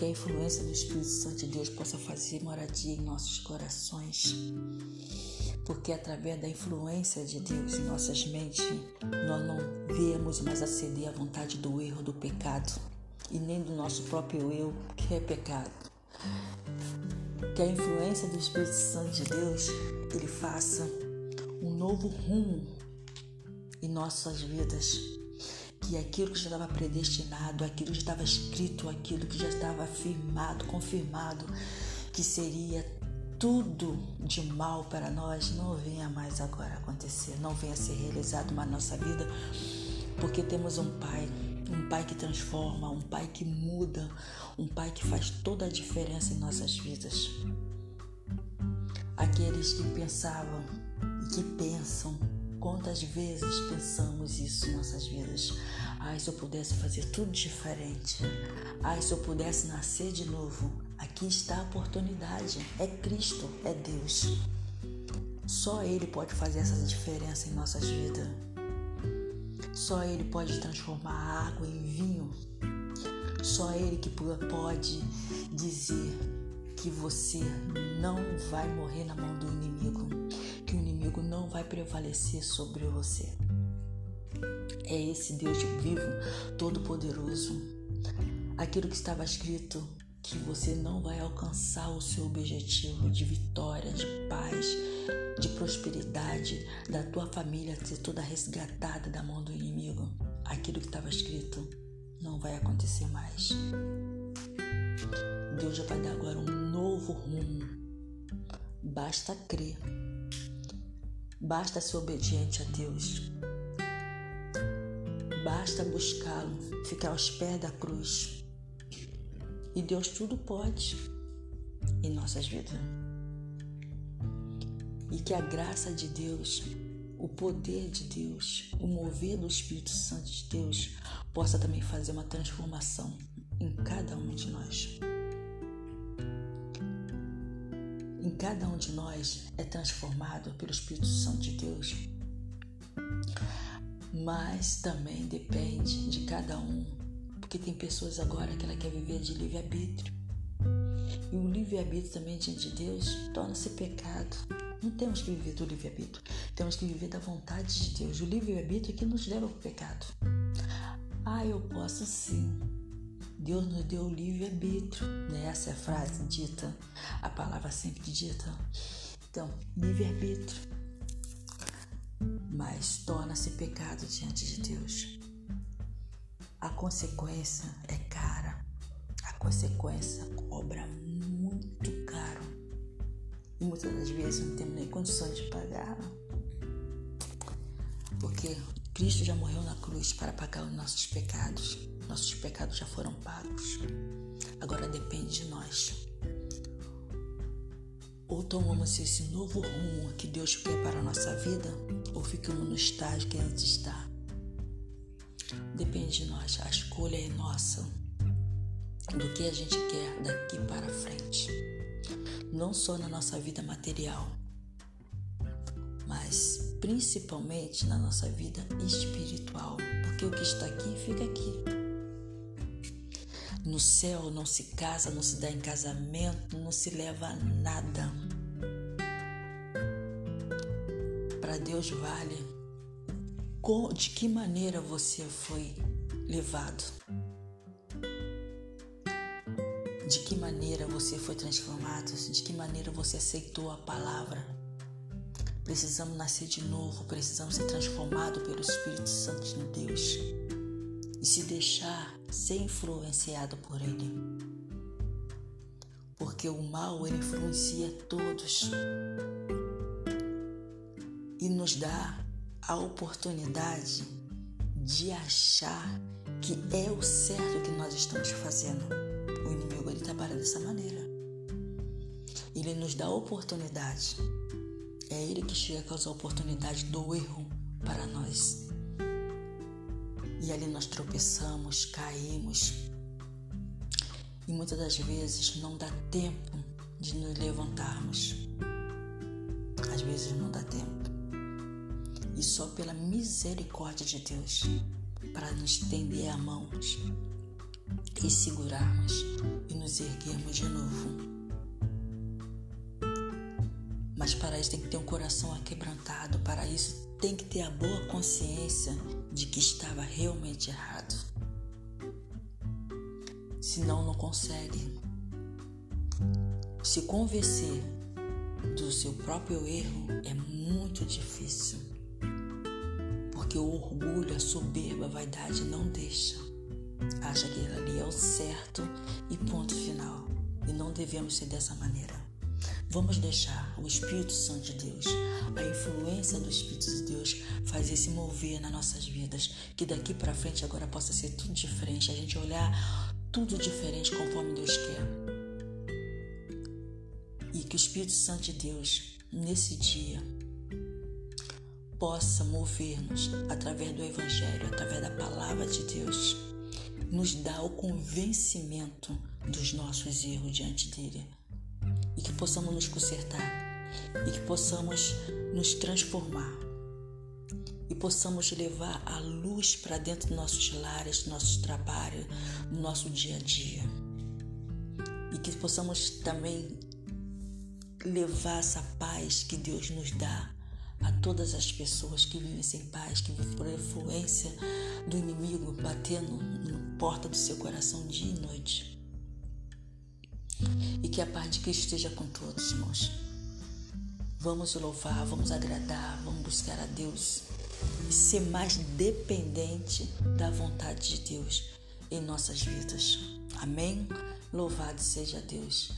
que a influência do Espírito Santo de Deus possa fazer moradia em nossos corações. Porque através da influência de Deus em nossas mentes, nós não vemos mais aceder à vontade do erro, do pecado, e nem do nosso próprio eu, que é pecado. Que a influência do Espírito Santo de Deus, ele faça um novo rumo em nossas vidas que aquilo que já estava predestinado, aquilo que já estava escrito, aquilo que já estava afirmado, confirmado, que seria tudo de mal para nós, não venha mais agora acontecer, não venha ser realizado na nossa vida, porque temos um Pai, um Pai que transforma, um Pai que muda, um Pai que faz toda a diferença em nossas vidas. Aqueles que pensavam e que pensam Quantas vezes pensamos isso em nossas vidas? Ai, se eu pudesse fazer tudo diferente. Ai, se eu pudesse nascer de novo. Aqui está a oportunidade. É Cristo, é Deus. Só Ele pode fazer essa diferença em nossas vidas. Só Ele pode transformar a água em vinho. Só Ele que pode dizer que você não vai morrer na mão do inimigo prevalecer sobre você. É esse Deus vivo, todo-poderoso. Aquilo que estava escrito que você não vai alcançar o seu objetivo de vitória, de paz, de prosperidade, da tua família ser toda resgatada da mão do inimigo. Aquilo que estava escrito não vai acontecer mais. Deus já vai dar agora um novo rumo. Basta crer Basta ser obediente a Deus. Basta buscá-lo, ficar aos pés da cruz. E Deus tudo pode em nossas vidas. E que a graça de Deus, o poder de Deus, o mover do Espírito Santo de Deus possa também fazer uma transformação em cada um de nós. Em cada um de nós é transformado pelo Espírito Santo de Deus. Mas também depende de cada um, porque tem pessoas agora que ela quer viver de livre-arbítrio. E o livre-arbítrio também diante de Deus torna-se pecado. Não temos que viver do livre-arbítrio, temos que viver da vontade de Deus. O livre-arbítrio é que nos leva para o pecado. Ah, eu posso sim, Deus nos deu o livre-arbítrio. Né? Essa é a frase dita, a palavra sempre dita. Então, livre-arbítrio. Mas torna-se pecado diante de Deus. A consequência é cara. A consequência cobra muito caro. E muitas das vezes não temos nem condições de pagar. Porque Cristo já morreu na cruz para pagar os nossos pecados. Nossos pecados já foram pagos. Agora depende de nós. Ou tomamos esse novo rumo que Deus quer para a nossa vida, ou ficamos no estágio que antes está. Depende de nós. A escolha é nossa. Do que a gente quer daqui para frente. Não só na nossa vida material, mas principalmente na nossa vida espiritual. Porque o que está aqui fica aqui. No céu não se casa, não se dá em casamento, não se leva nada. Para Deus vale de que maneira você foi levado. De que maneira você foi transformado, de que maneira você aceitou a palavra. Precisamos nascer de novo, precisamos ser transformados pelo Espírito Santo de Deus e se deixar ser influenciado por ele. Porque o mal ele influencia todos e nos dá a oportunidade de achar que é o certo que nós estamos fazendo. O inimigo ele trabalha dessa maneira. Ele nos dá a oportunidade. É ele que chega a causar a oportunidade do erro para nós. Ali nós tropeçamos, caímos. E muitas das vezes não dá tempo de nos levantarmos. Às vezes não dá tempo. E só pela misericórdia de Deus, para nos estender a mãos, e segurarmos e nos erguermos de novo. Mas para isso tem que ter um coração aquebrantado, para isso tem que ter a boa consciência de que estava realmente errado. Senão não consegue se convencer do seu próprio erro é muito difícil. Porque o orgulho, a soberba, a vaidade não deixa. Acha que ali é o certo e ponto final. E não devemos ser dessa maneira. Vamos deixar o Espírito Santo de Deus, a influência do Espírito de Deus fazer se mover nas nossas vidas, que daqui para frente agora possa ser tudo diferente, a gente olhar tudo diferente conforme Deus quer. E que o Espírito Santo de Deus, nesse dia, possa mover-nos através do Evangelho, através da palavra de Deus, nos dar o convencimento dos nossos erros diante dele e que possamos nos consertar e que possamos nos transformar e possamos levar a luz para dentro dos nossos lares, do nosso trabalho, do nosso dia a dia. E que possamos também levar essa paz que Deus nos dá a todas as pessoas que vivem sem paz, que vivem por influência do inimigo batendo na porta do seu coração dia e noite. Que a paz de Cristo esteja com todos, irmãos. Vamos louvar, vamos agradar, vamos buscar a Deus e ser mais dependente da vontade de Deus em nossas vidas. Amém? Louvado seja Deus.